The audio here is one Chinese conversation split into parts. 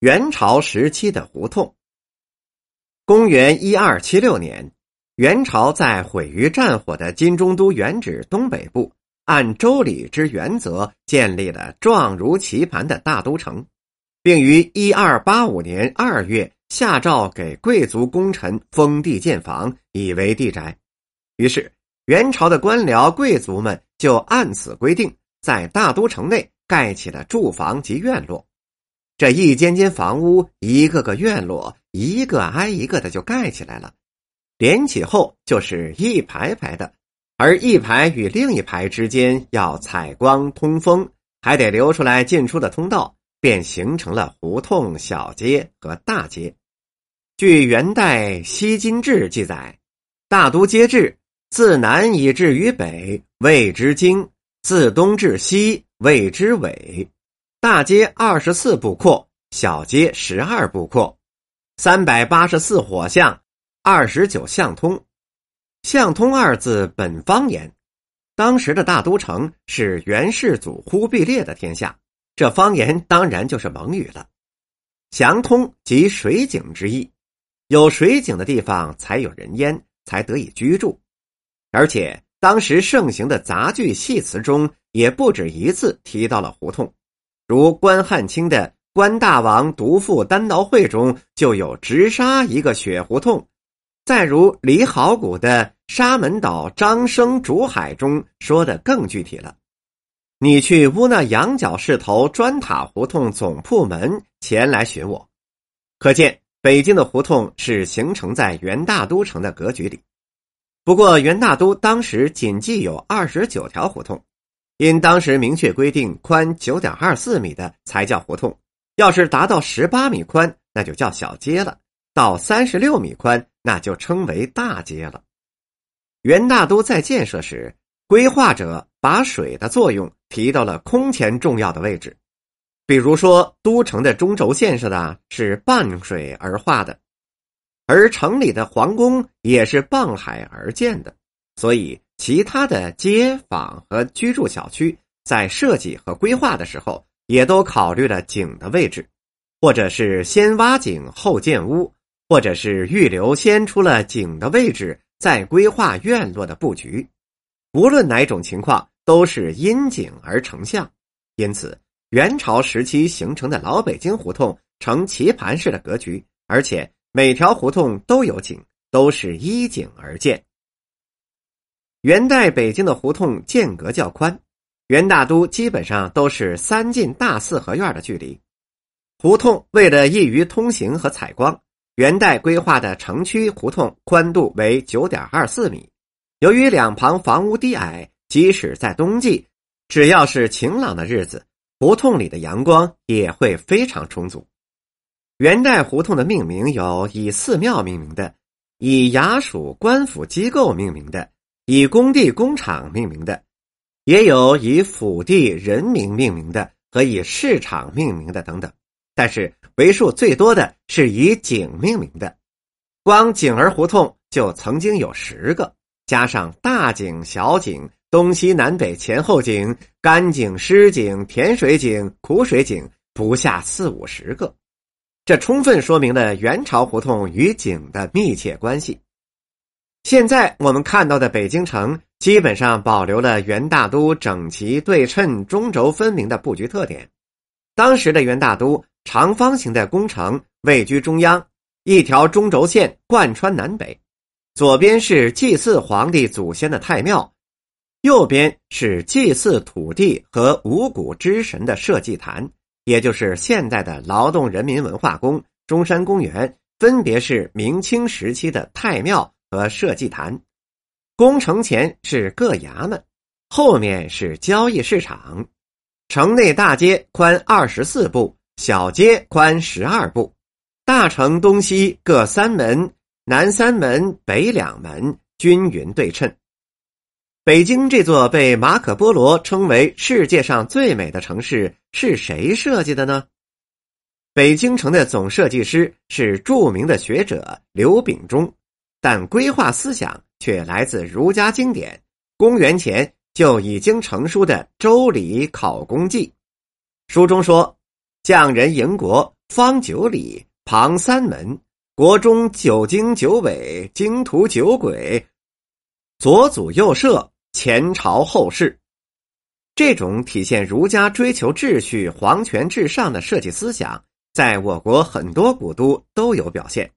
元朝时期的胡同。公元一二七六年，元朝在毁于战火的金中都原址东北部，按周礼之原则建立了状如棋盘的大都城，并于一二八五年二月下诏给贵族功臣封地建房，以为地宅。于是，元朝的官僚贵族们就按此规定，在大都城内盖起了住房及院落。这一间间房屋，一个个院落，一个挨一个的就盖起来了，连起后就是一排排的，而一排与另一排之间要采光通风，还得留出来进出的通道，便形成了胡同、小街和大街。据元代《西京志》记载，大都街治自南以至于北，谓之京；自东至西，谓之尾。大街二十四步阔，小街十二步阔，三百八十四火巷，二十九巷通。巷通二字本方言，当时的大都城是元世祖忽必烈的天下，这方言当然就是蒙语了。祥通即水井之意，有水井的地方才有人烟，才得以居住。而且当时盛行的杂剧戏词中，也不止一次提到了胡同。如关汉卿的《关大王独赴单刀会》中就有直杀一个血胡同，再如李好古的《沙门岛张生竹海》中说的更具体了。你去乌那羊角市头砖塔胡同总铺门前来寻我，可见北京的胡同是形成在元大都城的格局里。不过元大都当时仅计有二十九条胡同。因当时明确规定，宽九点二四米的才叫胡同，要是达到十八米宽，那就叫小街了；到三十六米宽，那就称为大街了。元大都在建设时，规划者把水的作用提到了空前重要的位置。比如说，都城的中轴线上的是傍水而画的，而城里的皇宫也是傍海而建的，所以。其他的街坊和居住小区在设计和规划的时候，也都考虑了井的位置，或者是先挖井后建屋，或者是预留先出了井的位置，再规划院落的布局。无论哪种情况，都是因井而成巷。因此，元朝时期形成的老北京胡同呈棋盘式的格局，而且每条胡同都有井，都是依井而建。元代北京的胡同间隔较宽，元大都基本上都是三进大四合院的距离。胡同为了易于通行和采光，元代规划的城区胡同宽度为九点二四米。由于两旁房屋低矮，即使在冬季，只要是晴朗的日子，胡同里的阳光也会非常充足。元代胡同的命名有以寺庙命名的，以衙署官府机构命名的。以工地、工厂命名的，也有以府地、人名命名的和以市场命名的等等，但是为数最多的是以井命名的。光井儿胡同就曾经有十个，加上大井、小井、东西南北前后井、干井、湿井、甜水井、苦水井，不下四五十个。这充分说明了元朝胡同与井的密切关系。现在我们看到的北京城基本上保留了元大都整齐对称、中轴分明的布局特点。当时的元大都长方形的宫城位居中央，一条中轴线贯穿南北，左边是祭祀皇帝祖先的太庙，右边是祭祀土地和五谷之神的社稷坛，也就是现在的劳动人民文化宫、中山公园，分别是明清时期的太庙。和社稷坛，宫城前是各衙门，后面是交易市场。城内大街宽二十四步，小街宽十二步。大城东西各三门，南三门，北两门，均匀对称。北京这座被马可波罗称为世界上最美的城市，是谁设计的呢？北京城的总设计师是著名的学者刘秉忠。但规划思想却来自儒家经典，公元前就已经成书的《周礼考工记》。书中说：“匠人营国，方九里，旁三门，国中九经九纬，经图九轨，左祖右社，前朝后世。这种体现儒家追求秩序、皇权至上的设计思想，在我国很多古都都有表现，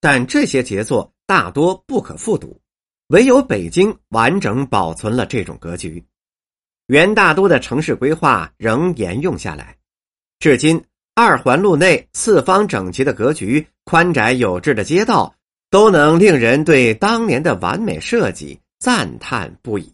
但这些杰作大多不可复读，唯有北京完整保存了这种格局。元大都的城市规划仍沿用下来，至今。二环路内四方整齐的格局、宽窄有致的街道，都能令人对当年的完美设计赞叹不已。